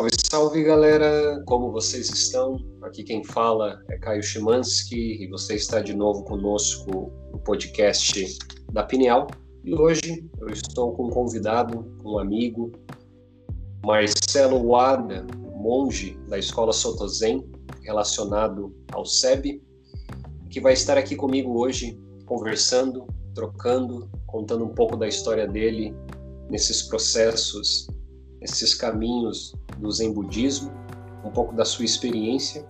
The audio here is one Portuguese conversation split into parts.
Salve, salve galera! Como vocês estão? Aqui quem fala é Caio Chimansky e você está de novo conosco no podcast da Pineal. E hoje eu estou com um convidado, um amigo, Marcelo Wada, monge da Escola Sotozen, relacionado ao SEB, que vai estar aqui comigo hoje conversando, trocando, contando um pouco da história dele nesses processos, nesses caminhos do Zen Budismo, um pouco da sua experiência.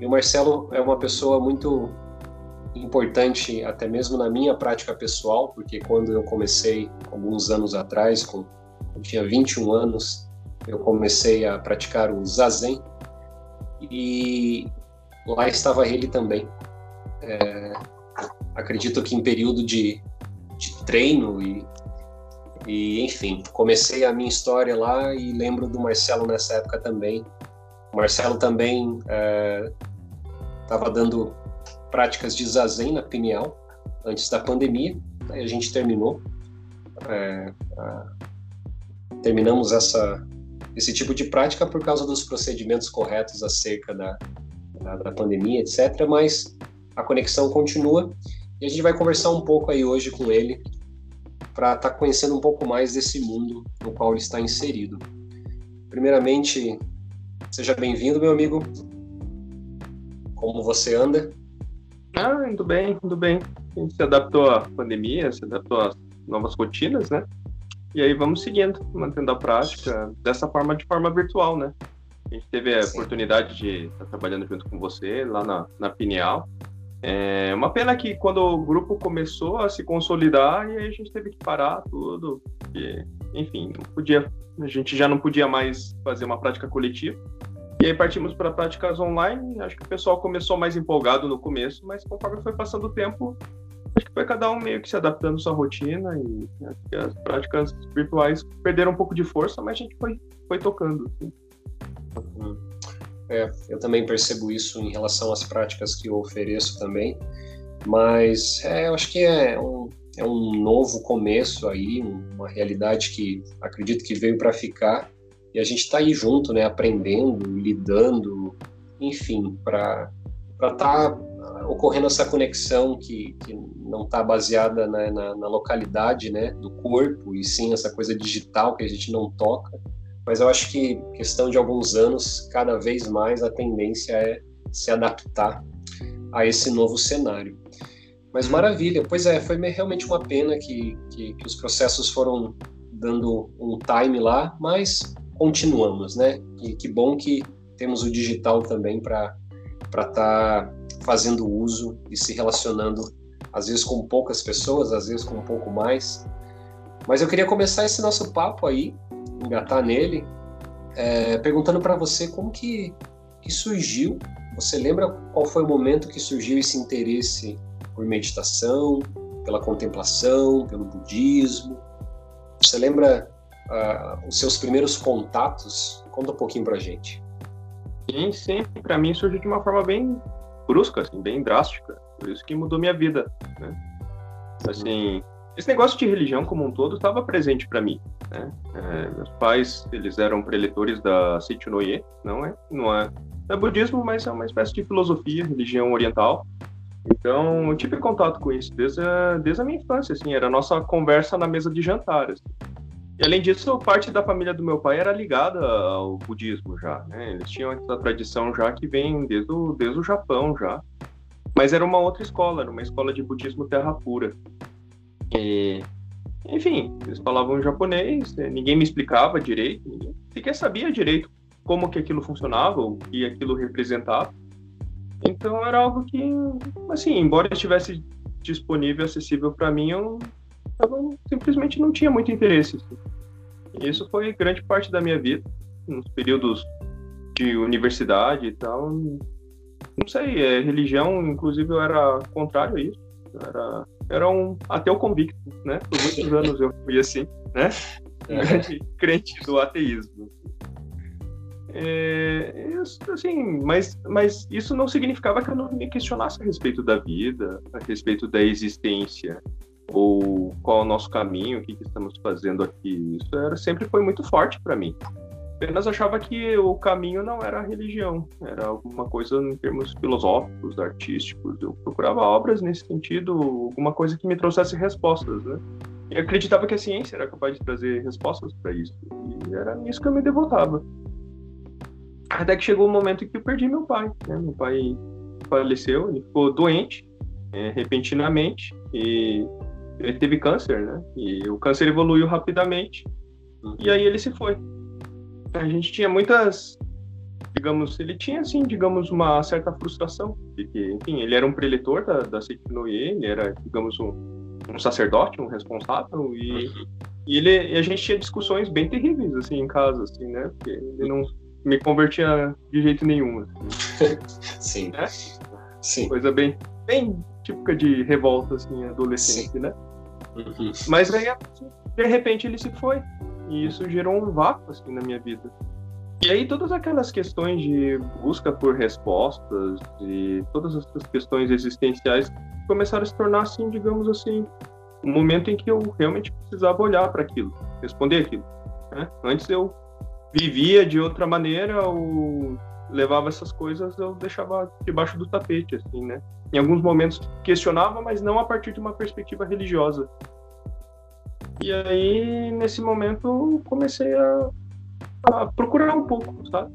E o Marcelo é uma pessoa muito importante, até mesmo na minha prática pessoal, porque quando eu comecei, alguns anos atrás, com, eu tinha 21 anos, eu comecei a praticar o Zazen, e lá estava ele também. É, acredito que em período de, de treino e e, enfim, comecei a minha história lá e lembro do Marcelo nessa época também. O Marcelo também estava é, dando práticas de zazen na Pineal antes da pandemia. Aí a gente terminou. É, a, terminamos essa, esse tipo de prática por causa dos procedimentos corretos acerca da, da, da pandemia, etc. Mas a conexão continua e a gente vai conversar um pouco aí hoje com ele para estar tá conhecendo um pouco mais desse mundo no qual ele está inserido. Primeiramente, seja bem-vindo, meu amigo. Como você anda? Ah, indo bem, indo bem. A gente se adaptou à pandemia, se adaptou às novas rotinas, né? E aí vamos seguindo, mantendo a prática dessa forma, de forma virtual, né? A gente teve a Sim. oportunidade de estar trabalhando junto com você lá na, na Pineal. É uma pena que quando o grupo começou a se consolidar e a gente teve que parar tudo, porque, enfim, não podia, a gente já não podia mais fazer uma prática coletiva. E aí partimos para práticas online. Acho que o pessoal começou mais empolgado no começo, mas conforme foi passando o tempo, acho que foi cada um meio que se adaptando à sua rotina e as práticas virtuais perderam um pouco de força, mas a gente foi, foi tocando. Assim. É, eu também percebo isso em relação às práticas que eu ofereço também, mas é, eu acho que é um, é um novo começo aí, uma realidade que acredito que veio para ficar e a gente está aí junto, né, aprendendo, lidando, enfim, para estar tá ocorrendo essa conexão que, que não está baseada na, na, na, localidade né, do corpo e sim essa coisa digital que a gente não toca mas eu acho que questão de alguns anos, cada vez mais a tendência é se adaptar a esse novo cenário. Mas uhum. maravilha, pois é, foi realmente uma pena que, que, que os processos foram dando um time lá, mas continuamos, né? E que bom que temos o digital também para estar tá fazendo uso e se relacionando, às vezes com poucas pessoas, às vezes com um pouco mais. Mas eu queria começar esse nosso papo aí engatar nele, é, perguntando para você como que, que surgiu. Você lembra qual foi o momento que surgiu esse interesse por meditação, pela contemplação, pelo budismo? Você lembra uh, os seus primeiros contatos? Conta um pouquinho para gente. Sim, sim. Para mim surgiu de uma forma bem brusca, assim, bem drástica. Por isso que mudou minha vida, né? Assim, esse negócio de religião como um todo estava presente para mim. Né? É, meus pais eles eram preletores da Seichunoye, não é, não é, é budismo, mas é uma espécie de filosofia, religião oriental. Então eu tive contato com isso desde a, desde a minha infância, assim, era a nossa conversa na mesa de jantar. Assim. E além disso, parte da família do meu pai era ligada ao budismo já, né? Eles tinham essa tradição já que vem desde o, desde o Japão já. Mas era uma outra escola, era uma escola de budismo terra pura. E, enfim, eles falavam japonês, né, ninguém me explicava direito, ninguém sequer sabia direito como que aquilo funcionava, o que aquilo representava. Então era algo que, assim, embora estivesse disponível, acessível para mim, eu, eu, simplesmente não tinha muito interesse. Assim. Isso foi grande parte da minha vida, nos períodos de universidade e tal. Não sei, é, religião, inclusive, eu era contrário a isso. Eu era era um ateu convicto, né? Por muitos anos eu fui assim, né? É. crente do ateísmo. É, assim, mas, mas isso não significava que eu não me questionasse a respeito da vida, a respeito da existência, ou qual é o nosso caminho, o que, que estamos fazendo aqui. Isso era, sempre foi muito forte para mim. Apenas achava que o caminho não era a religião, era alguma coisa em termos filosóficos, artísticos. Eu procurava obras nesse sentido, alguma coisa que me trouxesse respostas, né? E acreditava que a ciência era capaz de trazer respostas para isso. E era nisso que eu me devotava. Até que chegou o um momento em que eu perdi meu pai. Né? Meu pai faleceu, ele ficou doente é, repentinamente e ele teve câncer, né? E o câncer evoluiu rapidamente e aí ele se foi. A gente tinha muitas, digamos, ele tinha assim, digamos, uma certa frustração, porque, enfim, ele era um preletor da, da Seikinoye, ele era, digamos, um, um sacerdote, um responsável e, uhum. e ele, e a gente tinha discussões bem terríveis assim em casa, assim, né? Porque ele não me convertia de jeito nenhum. Assim. Sim. Né? Sim. Coisa bem, bem típica de revolta, assim, adolescente, Sim. né? Uhum. Mas aí, de repente, ele se foi. E isso gerou um vácuo, assim, na minha vida. E aí todas aquelas questões de busca por respostas e todas essas questões existenciais começaram a se tornar, assim, digamos assim, um momento em que eu realmente precisava olhar para aquilo, responder aquilo. Né? Antes eu vivia de outra maneira ou levava essas coisas, eu deixava debaixo do tapete, assim, né? Em alguns momentos questionava, mas não a partir de uma perspectiva religiosa. E aí, nesse momento, comecei a, a procurar um pouco, sabe?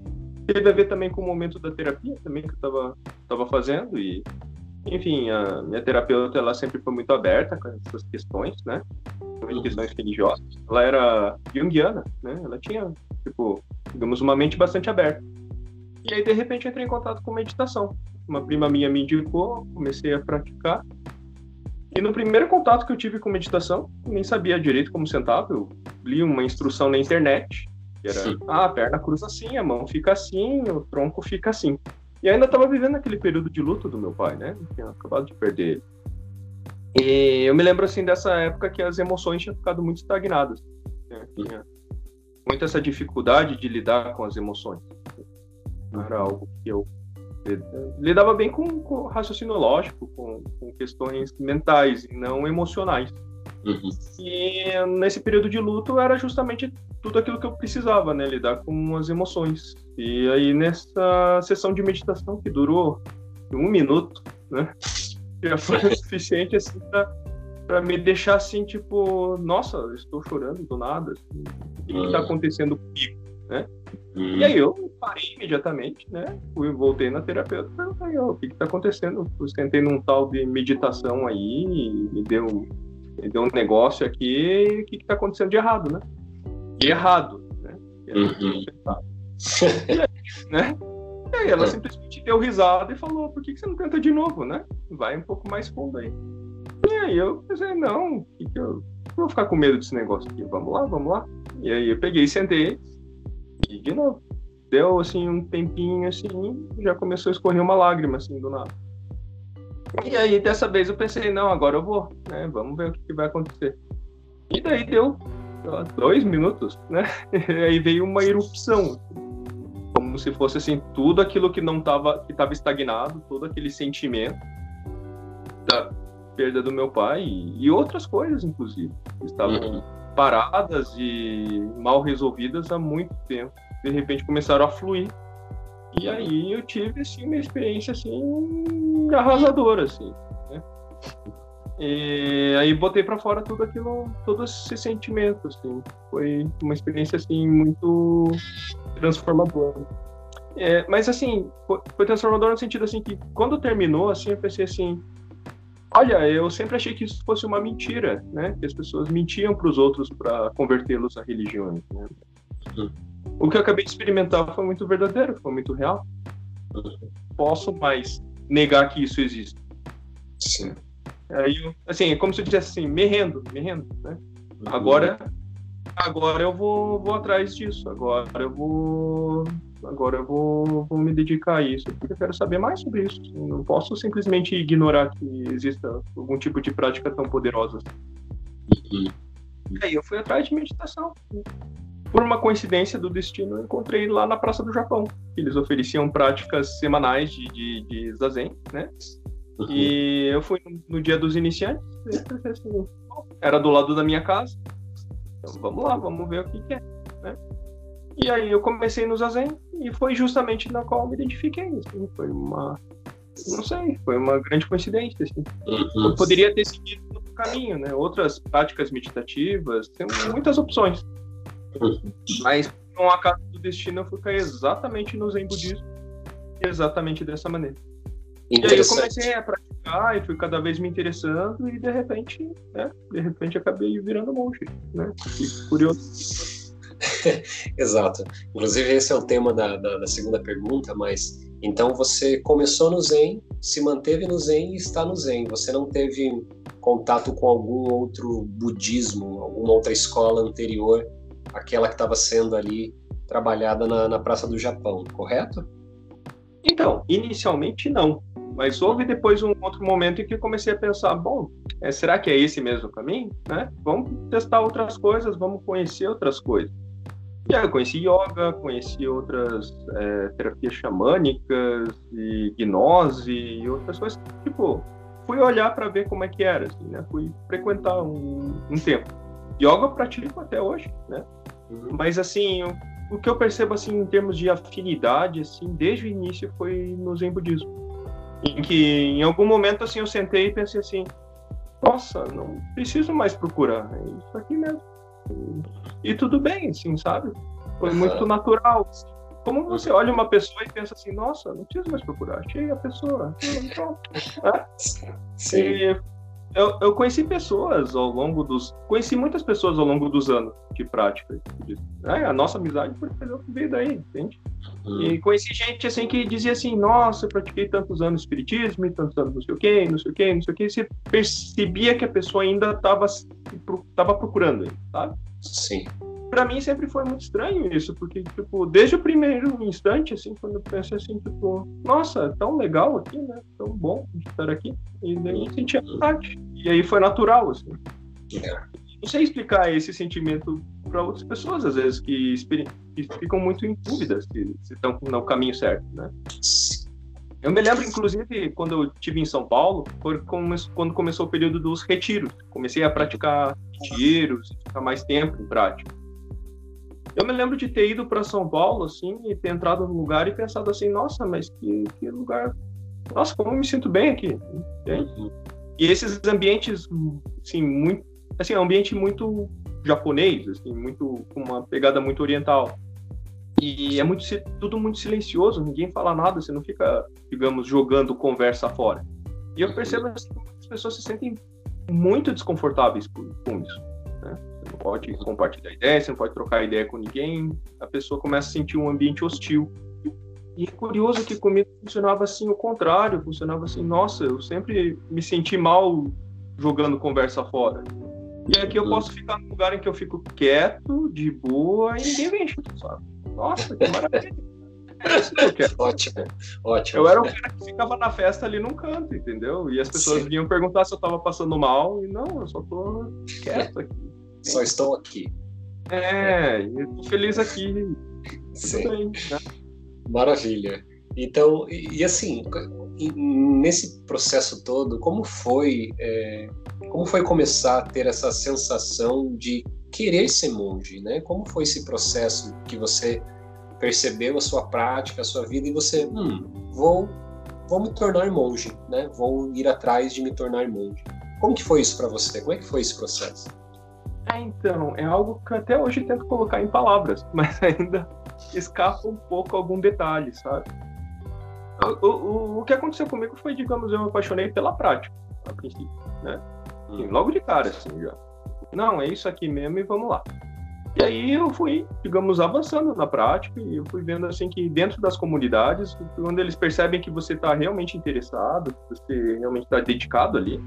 Teve a ver também com o momento da terapia também que eu estava tava fazendo e enfim, a minha terapeuta ela sempre foi muito aberta com essas questões, né? Uhum. Questões religiosas. Ela era junguiana, né? Ela tinha, tipo, digamos, uma mente bastante aberta. E aí, de repente, eu entrei em contato com meditação. Uma prima minha me indicou, comecei a praticar. E no primeiro contato que eu tive com meditação, nem sabia direito como sentar. Eu li uma instrução na internet, que era, Sim. ah, a perna cruza assim, a mão fica assim, o tronco fica assim. E ainda estava vivendo aquele período de luto do meu pai, né? Eu tinha acabado de perder ele. E eu me lembro, assim, dessa época que as emoções tinham ficado muito estagnadas. Né? Tinha muita essa dificuldade de lidar com as emoções. Não era algo que eu lidava bem com, com raciocínio lógico, com, com, questões mentais e não emocionais. Uhum. E nesse período de luto era justamente tudo aquilo que eu precisava, né? Lidar com as emoções. E aí nessa sessão de meditação que durou um minuto, né? Já foi o suficiente assim para me deixar assim, tipo, nossa, estou chorando do nada. Assim, o que está acontecendo comigo, né? E aí eu parei imediatamente, né? Fui, voltei na terapeuta e perguntei, o que está acontecendo? Eu tentei num tal de meditação aí, me deu, me deu um negócio aqui, o que está acontecendo de errado, né? E errado, né? Uhum. E aí, né? E aí ela é. simplesmente deu risada e falou, por que, que você não tenta de novo, né? Vai um pouco mais fundo aí. E aí eu pensei, não, que que eu... vou ficar com medo desse negócio aqui, vamos lá, vamos lá. E aí eu peguei e sentei, e de novo. Deu assim um tempinho assim, já começou a escorrer uma lágrima assim do nada. E aí dessa vez eu pensei, não, agora eu vou, né? Vamos ver o que, que vai acontecer. E daí deu dois minutos, né? E aí veio uma erupção, como se fosse assim tudo aquilo que não estava que estava estagnado, todo aquele sentimento da perda do meu pai e, e outras coisas, inclusive, que estavam uhum paradas e mal resolvidas há muito tempo. De repente começaram a fluir. E aí eu tive assim, uma experiência assim arrasadora assim, né? E aí botei para fora tudo aquilo, todo esse sentimento assim. Foi uma experiência assim muito transformadora. É, mas assim, foi, transformador no sentido assim que quando terminou assim, eu pensei assim, Olha, eu sempre achei que isso fosse uma mentira, né? Que as pessoas mentiam para os outros para convertê-los a religiões. Né? O que eu acabei de experimentar foi muito verdadeiro, foi muito real. Posso mais negar que isso existe. Sim. Aí, assim, é como se eu dissesse assim, me rendo, me rendo, né? Uhum. Agora, agora eu vou, vou atrás disso. Agora eu vou agora eu vou, vou me dedicar a isso, porque eu quero saber mais sobre isso. Não posso simplesmente ignorar que exista algum tipo de prática tão poderosa. Uhum. E aí eu fui atrás de meditação. Por uma coincidência do destino, eu encontrei lá na Praça do Japão. Eles ofereciam práticas semanais de, de, de zazen, né? Uhum. E eu fui no, no dia dos iniciantes. Assim, era do lado da minha casa. Então vamos lá, vamos ver o que, que é. Né? E aí eu comecei no Zazen e foi justamente na qual me identifiquei. Assim, foi uma, não sei, foi uma grande coincidência. Assim. Uhum. Eu poderia ter seguido outro caminho, né? Outras práticas meditativas, tem muitas opções. Mas por um acaso do destino eu fui cair exatamente no Zen budismo, exatamente dessa maneira. E aí eu comecei a praticar e fui cada vez me interessando e de repente, né, de repente acabei virando monge, né? Curioso. Exato. Inclusive esse é o tema da, da, da, segunda pergunta, mas então você começou no Zen, se manteve no Zen e está no Zen. Você não teve contato com algum outro budismo, alguma outra escola anterior àquela que estava sendo ali trabalhada na, na Praça do Japão, correto? Então, inicialmente não. Mas houve depois um outro momento em que comecei a pensar, bom, é, será que é esse mesmo caminho? Né? Vamos testar outras coisas, vamos conhecer outras coisas. E aí eu conheci yoga, conheci outras é, terapias xamânicas e gnose e outras coisas. Tipo, fui olhar para ver como é que era, assim, né? Fui frequentar um, um tempo. Yoga eu pratico até hoje, né? Uhum. Mas assim, o, o que eu percebo assim em termos de afinidade, assim, desde o início foi no Zen budismo em que em algum momento assim eu sentei e pensei assim, nossa, não preciso mais procurar, é isso aqui mesmo. E, e tudo bem, assim, sabe? Foi muito natural. Assim. Como você olha uma pessoa e pensa assim, nossa, não preciso mais procurar, achei a pessoa, pronto. É? Sim. E eu, eu, conheci pessoas ao longo dos. Conheci muitas pessoas ao longo dos anos de prática. É, a nossa amizade foi veio daí, entende? Uhum. E conheci gente assim que dizia assim: nossa, eu pratiquei tantos anos espiritismo, e tantos anos não sei o quê, não sei o quê, não sei o quê. Você percebia que a pessoa ainda estava tava procurando, sabe? Sim para mim sempre foi muito estranho isso, porque, tipo, desde o primeiro instante, assim, quando eu pensei assim, tipo, nossa, é tão legal aqui, né? Tão bom estar aqui. E daí eu sentia vontade. E aí foi natural, assim. É. Não sei explicar esse sentimento para outras pessoas, às vezes, que, que ficam muito em dúvida se, se estão no caminho certo, né? Eu me lembro, inclusive, quando eu estive em São Paulo, foi quando começou o período dos retiros. Comecei a praticar retiros, ficar mais tempo em prática. Eu me lembro de ter ido para São Paulo, assim, e ter entrado no lugar e pensado assim, nossa, mas que, que lugar. Nossa, como eu me sinto bem aqui. Entende? E esses ambientes, assim, muito. Assim, é um ambiente muito japonês, assim, muito com uma pegada muito oriental. E é muito tudo muito silencioso, ninguém fala nada, você não fica, digamos, jogando conversa fora. E eu percebo assim, que as pessoas se sentem muito desconfortáveis com isso. Né? Não pode compartilhar ideia, você não pode trocar ideia com ninguém, a pessoa começa a sentir um ambiente hostil. E é curioso que comigo funcionava assim o contrário, funcionava assim, nossa, eu sempre me senti mal jogando conversa fora. E aqui eu posso ficar num lugar em que eu fico quieto, de boa, e ninguém vem encher sabe? Nossa, que maravilha. É ótimo, ótimo. Eu era o cara que ficava na festa ali num canto, entendeu? E as pessoas Sim. vinham perguntar se eu tava passando mal, e não, eu só tô quieto aqui. Só estou aqui. É, tô feliz aqui. Sim. Bem, né? Maravilha. Então, e, e, assim, nesse processo todo, como foi, é, como foi começar a ter essa sensação de querer ser monge, né? Como foi esse processo que você percebeu a sua prática, a sua vida e você, hum, vou, vou me tornar monge, né? Vou ir atrás de me tornar monge. Como que foi isso para você? Como é que foi esse processo? É, então, é algo que até hoje tento colocar em palavras, mas ainda escapa um pouco algum detalhe, sabe? O, o, o que aconteceu comigo foi, digamos, eu me apaixonei pela prática, a princípio, né? Hum. Logo de cara, assim, já. Não, é isso aqui mesmo e vamos lá. E aí eu fui, digamos, avançando na prática e eu fui vendo, assim, que dentro das comunidades, quando eles percebem que você está realmente interessado, que você realmente está dedicado ali,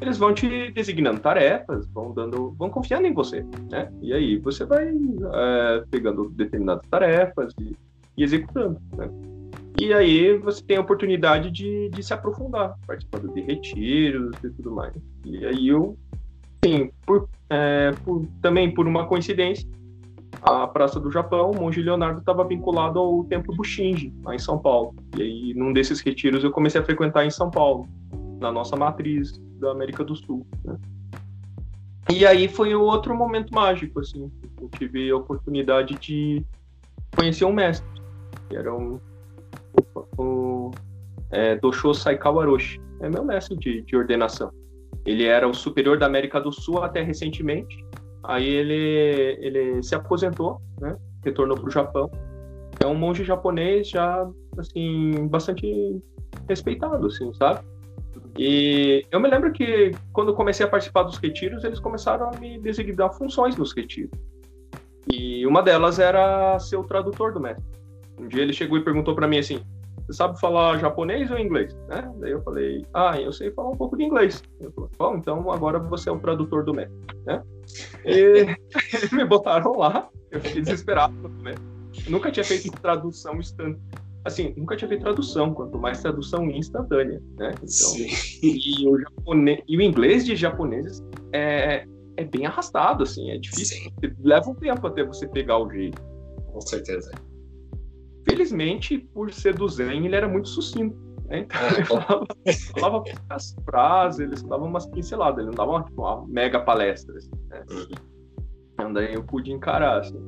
eles vão te designando tarefas, vão dando, vão confiando em você, né? E aí você vai é, pegando determinadas tarefas e, e, executando, né? E aí você tem a oportunidade de, de se aprofundar, participando de retiros e tudo mais. E aí eu, sim, por, é, por, também por uma coincidência, a Praça do Japão, o Monge Leonardo estava vinculado ao Templo Bushinji, lá em São Paulo. E aí, num desses retiros, eu comecei a frequentar em São Paulo, na nossa matriz da América do Sul. Né? E aí foi o outro momento mágico, assim. Eu tive a oportunidade de, conheci um mestre, que era um, um é, Dosho. É meu mestre de, de ordenação. Ele era o superior da América do Sul até recentemente. Aí ele, ele se aposentou, né? retornou para o Japão. É um monge japonês já, assim, bastante respeitado, assim, sabe? E eu me lembro que quando comecei a participar dos retiros, eles começaram a me designar funções nos retiros. E uma delas era ser o tradutor do mestre. Um dia ele chegou e perguntou para mim assim: Você sabe falar japonês ou inglês? Né? Daí eu falei: Ah, eu sei falar um pouco de inglês. Ele falou: Bom, então agora você é o tradutor do mestre. Né? E me botaram lá, eu fiquei desesperado. Né? Eu nunca tinha feito tradução instantânea assim, nunca tinha feito tradução, quanto mais tradução instantânea, né? Então, e o, japonês, e o inglês de japoneses é, é bem arrastado, assim, é difícil. Sim. Leva um tempo até você pegar o jeito. Com certeza. Felizmente, por ser do Zen, ele era muito sucinto. Né? Então, ele falava, falava as frases, eles davam umas pinceladas, ele não dava uma, tipo, uma mega palestra. Assim, né? Uhum. Então, daí eu pude encarar, assim.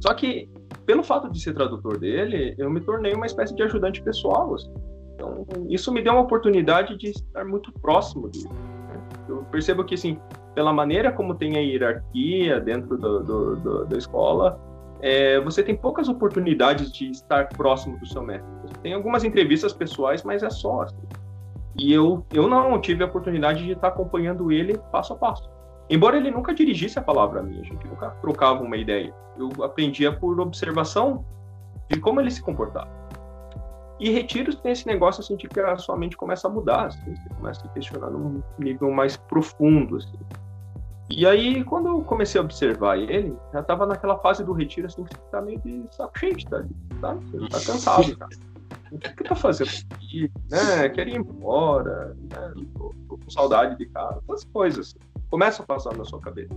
Só que pelo fato de ser tradutor dele, eu me tornei uma espécie de ajudante pessoal. Assim. Então, isso me deu uma oportunidade de estar muito próximo dele. Né? Eu percebo que, assim, pela maneira como tem a hierarquia dentro do, do, do, da escola, é, você tem poucas oportunidades de estar próximo do seu mestre. Tem algumas entrevistas pessoais, mas é só. Assim. E eu, eu não tive a oportunidade de estar acompanhando ele passo a passo. Embora ele nunca dirigisse a palavra a mim, a gente nunca trocava uma ideia. Eu aprendia por observação de como ele se comportava. E retiros tem esse negócio assim de que a sua mente começa a mudar, assim, você começa a questionar num nível mais profundo. Assim. E aí, quando eu comecei a observar ele, já estava naquela fase do retiro assim que você tá meio de saco cheio tá, tá? Tá cansado, cara. O que, que tá fazendo aqui? Né? Quero ir embora, né? Com saudade de casa, essas coisas. Assim começa a passar na sua cabeça.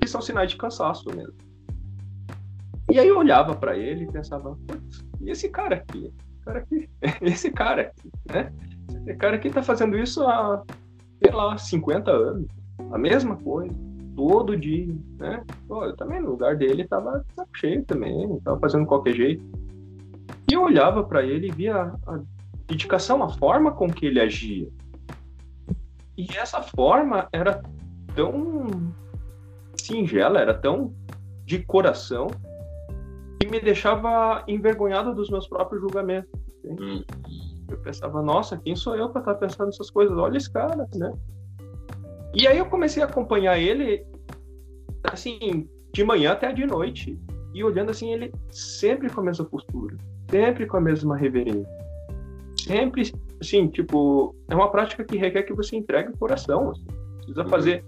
Que são sinais de cansaço mesmo. E aí eu olhava para ele e pensava, e esse cara aqui? Cara aqui, esse cara aqui, né? Esse cara aqui tá fazendo isso há, sei lá, 50 anos. A mesma coisa, todo dia, né? Pô, eu também no lugar dele tava cheio também, tava fazendo qualquer jeito. E eu olhava para ele e via a dedicação, a forma com que ele agia. E essa forma era tão singela, era tão de coração, que me deixava envergonhado dos meus próprios julgamentos. Hum. Eu pensava, nossa, quem sou eu para estar tá pensando essas coisas? Olha esse cara, né? E aí eu comecei a acompanhar ele, assim, de manhã até de noite. E olhando assim, ele sempre com a mesma postura, sempre com a mesma reverência. Sempre, assim, tipo, é uma prática que requer que você entregue o coração. Assim. Precisa uhum. fazer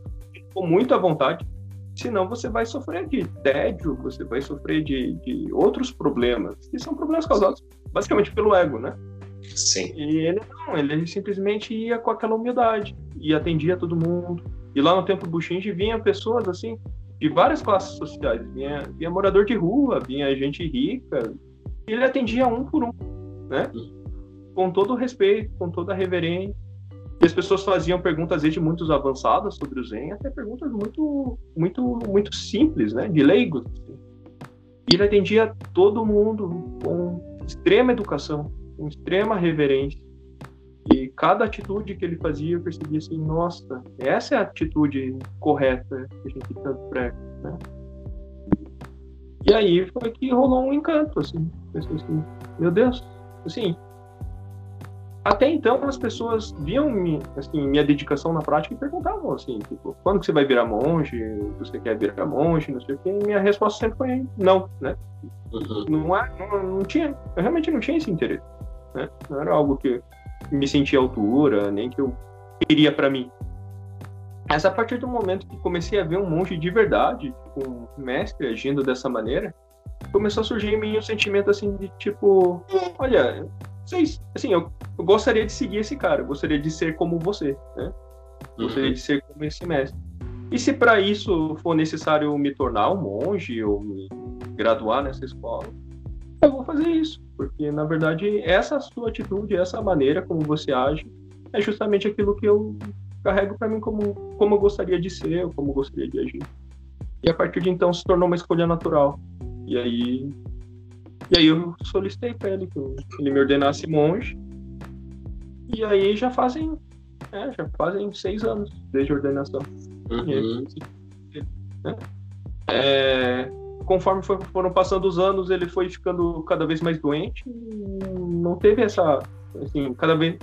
com muita vontade, senão você vai sofrer de tédio, você vai sofrer de, de outros problemas, que são problemas causados basicamente pelo ego, né? Sim. E ele não, ele simplesmente ia com aquela humildade e atendia todo mundo. E lá no Templo Bushinji vinha pessoas assim, de várias classes sociais. Vinha, vinha morador de rua, vinha gente rica. E ele atendia um por um, né? Hum. Com todo o respeito, com toda a reverência. E as pessoas faziam perguntas desde muito avançadas sobre o Zen até perguntas muito, muito, muito simples, né? De leigos. Assim. E ele atendia todo mundo com extrema educação, com extrema reverência. E cada atitude que ele fazia, eu percebia assim, nossa, essa é a atitude correta que a gente tanto prega, né? E aí foi que rolou um encanto, assim. assim meu Deus, assim, até então as pessoas viam assim, minha dedicação na prática e perguntavam assim, tipo, quando que você vai virar monge? Você quer virar monge? Não sei o quê. E minha resposta sempre foi não, né? Uhum. Não, é, não, não, tinha, eu realmente não tinha esse interesse, né? Não era algo que me sentia altura, nem que eu queria para mim. Mas a partir do momento que comecei a ver um monge de verdade, tipo, um mestre agindo dessa maneira, começou a surgir em mim um sentimento assim de tipo, olha, vocês, assim, eu, eu, gostaria de seguir esse cara, eu gostaria de ser como você, né? Gostaria uhum. de ser como esse mestre. E se para isso for necessário me tornar um monge ou me graduar nessa escola, eu vou fazer isso, porque na verdade essa sua atitude, essa maneira como você age, é justamente aquilo que eu carrego para mim como como eu gostaria de ser, ou como eu gostaria de agir. E a partir de então se tornou uma escolha natural. E aí E aí eu solicitei para ele que ele me ordenasse monge. E aí já fazem, é, já fazem seis anos desde a ordenação. Uhum. Aí, né? é, conforme foi, foram passando os anos, ele foi ficando cada vez mais doente. Não teve essa, assim, cada vez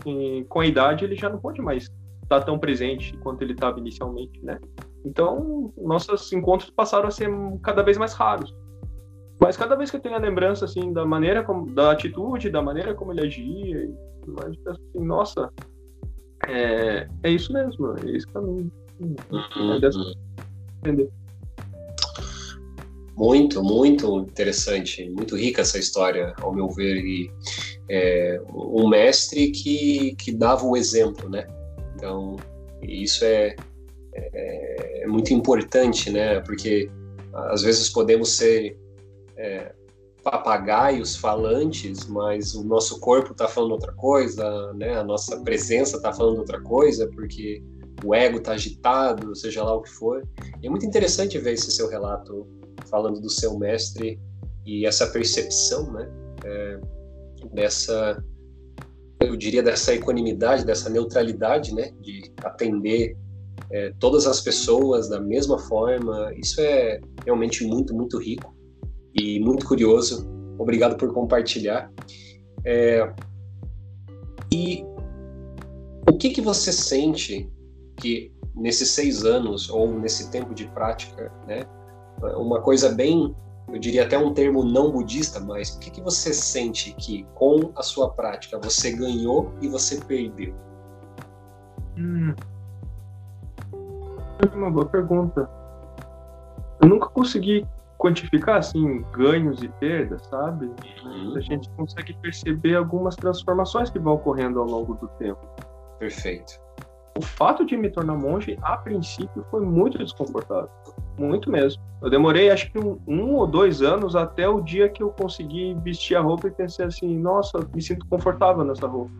com a idade ele já não pode mais estar tão presente quanto ele estava inicialmente, né? Então, nossos encontros passaram a ser cada vez mais raros. Mas cada vez que eu tenho a lembrança, assim, da maneira como, da atitude, da maneira como ele agia, e mais, assim, nossa, é, é isso mesmo, é esse caminho. Uhum. É dessa... Entender. Muito, muito interessante, muito rica essa história, ao meu ver, e é, um mestre que, que dava o exemplo, né? Então, isso é, é, é muito importante, né? Porque às vezes podemos ser é, papagaios falantes, mas o nosso corpo está falando outra coisa, né? A nossa presença está falando outra coisa, porque o ego está agitado, seja lá o que for. E é muito interessante ver esse seu relato falando do seu mestre e essa percepção, né? É, dessa, eu diria, dessa equanimidade, dessa neutralidade, né? De atender é, todas as pessoas da mesma forma. Isso é realmente muito, muito rico e muito curioso. Obrigado por compartilhar. É, e o que, que você sente que nesses seis anos ou nesse tempo de prática, né, uma coisa bem, eu diria até um termo não budista, mas o que, que você sente que com a sua prática você ganhou e você perdeu? Hum. Uma boa pergunta. Eu nunca consegui quantificar assim ganhos e perdas, sabe? Uhum. A gente consegue perceber algumas transformações que vão ocorrendo ao longo do tempo. Perfeito. O fato de me tornar monge, a princípio, foi muito desconfortável. Muito mesmo. Eu demorei acho que um, um, ou dois anos até o dia que eu consegui vestir a roupa e pensei assim, nossa, me sinto confortável nessa roupa.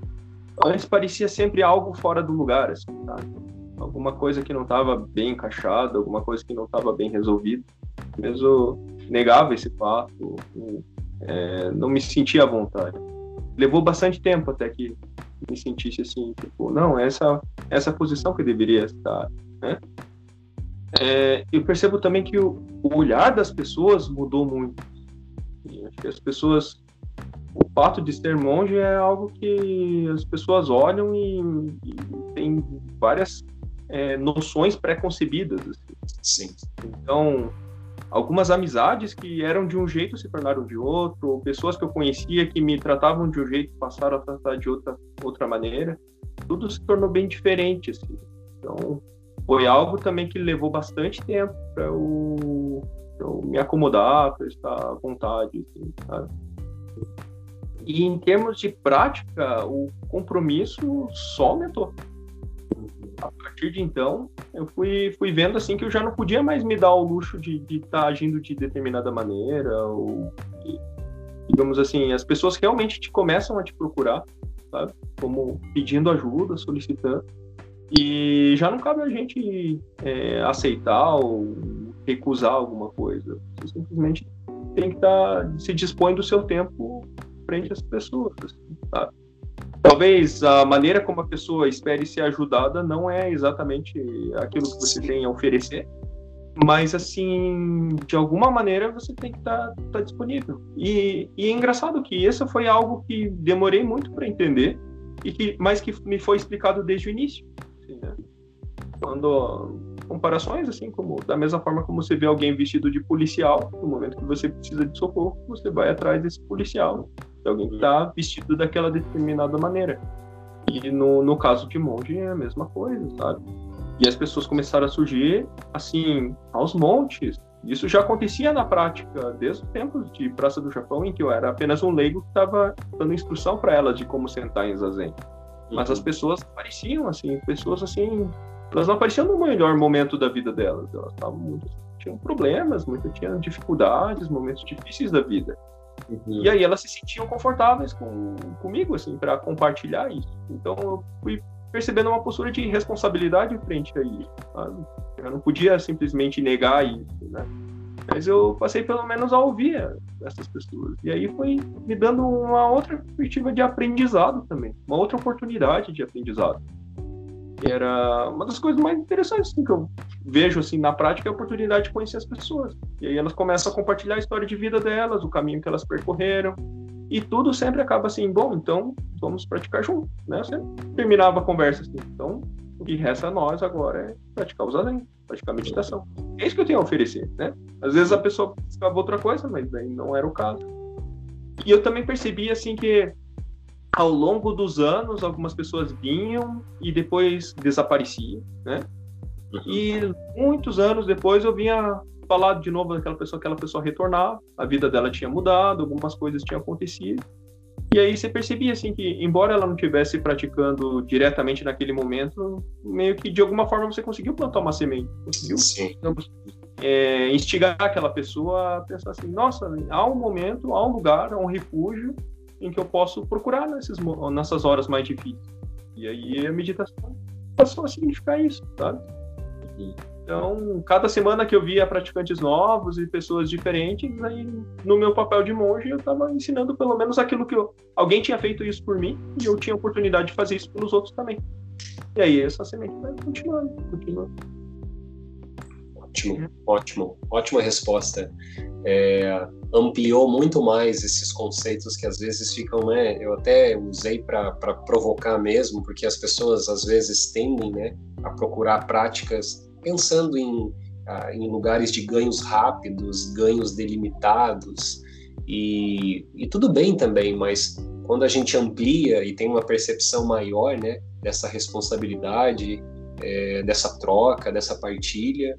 Antes parecia sempre algo fora do lugar, assim, sabe? Alguma coisa que não estava bem encaixada, alguma coisa que não estava bem resolvida mesmo negava esse fato, é, não me sentia à vontade. Levou bastante tempo até que me sentisse assim, tipo, não, essa essa posição que eu deveria estar, né? É, eu percebo também que o, o, olhar das pessoas mudou muito. E acho que as pessoas, o fato de ser monge é algo que as pessoas olham e, e tem várias é, noções pré-concebidas. Assim. Sim. Então, algumas amizades que eram de um jeito se tornaram de outro, ou pessoas que eu conhecia que me tratavam de um jeito passaram a tratar de outra, outra maneira. Tudo se tornou bem diferente, assim. Então, foi algo também que levou bastante tempo para eu, eu, me acomodar, para estar à vontade, assim? E em termos de prática, o compromisso só aumentou partir de então, eu fui, fui vendo assim que eu já não podia mais me dar o luxo de estar tá agindo de determinada maneira, ou digamos assim, as pessoas realmente te começam a te procurar, sabe? Como pedindo ajuda, solicitando. E já não cabe a gente é, aceitar ou recusar alguma coisa. Você simplesmente tem que estar tá, se dispõe do seu tempo frente às pessoas, assim, sabe? Talvez a maneira como a pessoa espere ser ajudada não é exatamente aquilo que você tem a oferecer, mas assim, de alguma maneira você tem que estar tá, tá disponível. E, e, é engraçado que isso foi algo que demorei muito para entender e que, mas que me foi explicado desde o início. Assim, né? Quando comparações assim como da mesma forma como você vê alguém vestido de policial, no momento que você precisa de socorro, você vai atrás desse policial de alguém que está vestido daquela determinada maneira. E no, no caso de monge é a mesma coisa, sabe? E as pessoas começaram a surgir, assim, aos montes. Isso já acontecia na prática desde os tempos de Praça do Japão, em que eu era apenas um leigo que estava dando instrução para elas de como sentar em zazen. Mas as uhum. pessoas apareciam, assim, pessoas assim, elas não apareciam no melhor momento da vida delas. Elas estavam muito, tinham problemas, muito tinham dificuldades, momentos difíceis da vida. Uhum. E aí elas se sentiam confortáveis com, comigo, assim, para compartilhar isso. Então eu fui percebendo uma postura de responsabilidade frente a isso, sabe? Eu não podia simplesmente negar isso, né? Mas eu passei pelo menos a ouvir essas pessoas. E aí foi me dando uma outra perspectiva de aprendizado também, uma outra oportunidade de aprendizado. Era uma das coisas mais interessantes assim, que eu vejo assim na prática é a oportunidade de conhecer as pessoas. E aí elas começam a compartilhar a história de vida delas, o caminho que elas percorreram. E tudo sempre acaba assim, bom, então vamos praticar junto, né? Você terminava a conversa assim. Então, o que resta a nós agora é praticar o zazen, praticar meditação. É isso que eu tenho a oferecer, né? Às vezes a pessoa buscava outra coisa, mas daí não era o caso. E eu também percebi assim que ao longo dos anos algumas pessoas vinham e depois desapareciam, né? Uhum. E muitos anos depois eu vinha falar de novo daquela pessoa, aquela pessoa retornava, a vida dela tinha mudado, algumas coisas tinham acontecido. E aí você percebia assim que, embora ela não estivesse praticando diretamente naquele momento, meio que de alguma forma você conseguiu plantar uma semente, conseguiu é, instigar aquela pessoa a pensar assim: nossa, há um momento, há um lugar, há um refúgio em que eu posso procurar nesses, nessas horas mais difíceis. E aí a meditação passou a significar isso, sabe? Então, cada semana que eu via praticantes novos e pessoas diferentes, aí no meu papel de monge eu estava ensinando pelo menos aquilo que eu, alguém tinha feito isso por mim e eu tinha oportunidade de fazer isso pelos outros também. E aí essa semente vai continuando, continuando. Ótimo, ótimo, ótima resposta. É, ampliou muito mais esses conceitos que às vezes ficam, né? Eu até usei para provocar mesmo, porque as pessoas às vezes tendem, né, a procurar práticas pensando em, ah, em lugares de ganhos rápidos, ganhos delimitados, e, e tudo bem também, mas quando a gente amplia e tem uma percepção maior né, dessa responsabilidade, é, dessa troca, dessa partilha,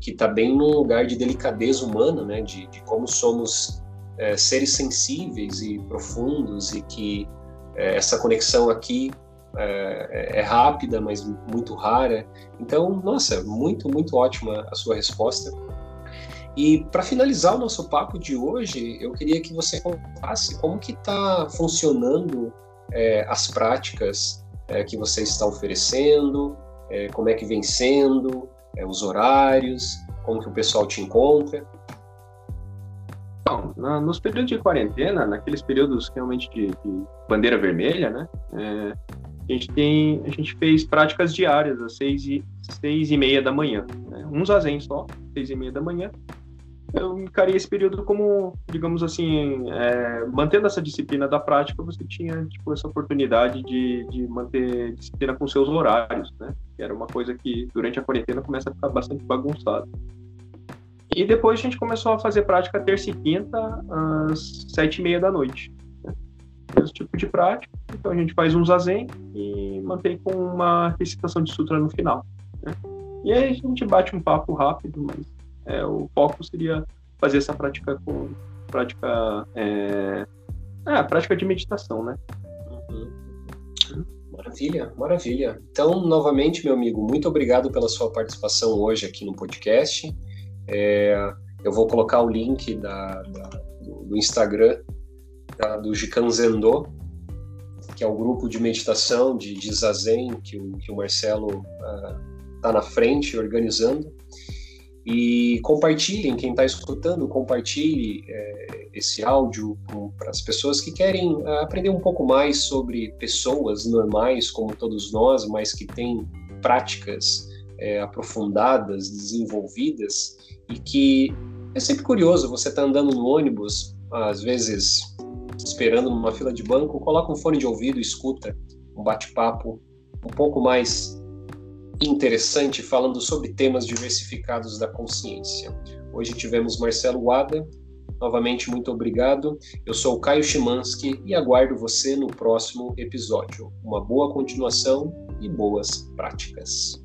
que está bem num lugar de delicadeza humana, né, de, de como somos é, seres sensíveis e profundos e que é, essa conexão aqui é, é, rápida, mas muito rara. Então, nossa, muito, muito ótima a sua resposta. E para finalizar o nosso papo de hoje, eu queria que você contasse como que está funcionando é, as práticas é, que você está oferecendo, é, como é que vem sendo, é, os horários, como que o pessoal te encontra. Bom, na, nos períodos de quarentena, naqueles períodos realmente de, de bandeira vermelha, né, é, a gente tem, a gente fez práticas diárias às seis e, seis e meia da manhã, né? um zazen só, seis e meia da manhã. Eu encarei esse período como, digamos assim, é, mantendo essa disciplina da prática, você tinha tipo essa oportunidade de, de manter disciplina com seus horários, né? Que era uma coisa que durante a quarentena começa a ficar bastante bagunçado. E depois a gente começou a fazer prática terça e quinta às sete e meia da noite esse tipo de prática. Então a gente faz um zazen e mantém com uma recitação de sutra no final. Né? E aí a gente bate um papo rápido, mas é, o foco seria fazer essa prática com prática é, é prática de meditação, né? Uhum. Maravilha, maravilha. Então, novamente, meu amigo, muito obrigado pela sua participação hoje aqui no podcast. É, eu vou colocar o link da, da, do, do Instagram da, do Jikan Zendo, que é o grupo de meditação de, de Zazen que o, que o Marcelo está uh, na frente organizando. E compartilhem, quem está escutando, compartilhe é, esse áudio para as pessoas que querem uh, aprender um pouco mais sobre pessoas normais, como todos nós, mas que têm práticas é, aprofundadas, desenvolvidas, e que é sempre curioso, você está andando no ônibus, às vezes esperando numa fila de banco, coloca um fone de ouvido escuta um bate-papo um pouco mais interessante falando sobre temas diversificados da consciência. Hoje tivemos Marcelo Wada. Novamente, muito obrigado. Eu sou o Caio Chimansky e aguardo você no próximo episódio. Uma boa continuação e boas práticas.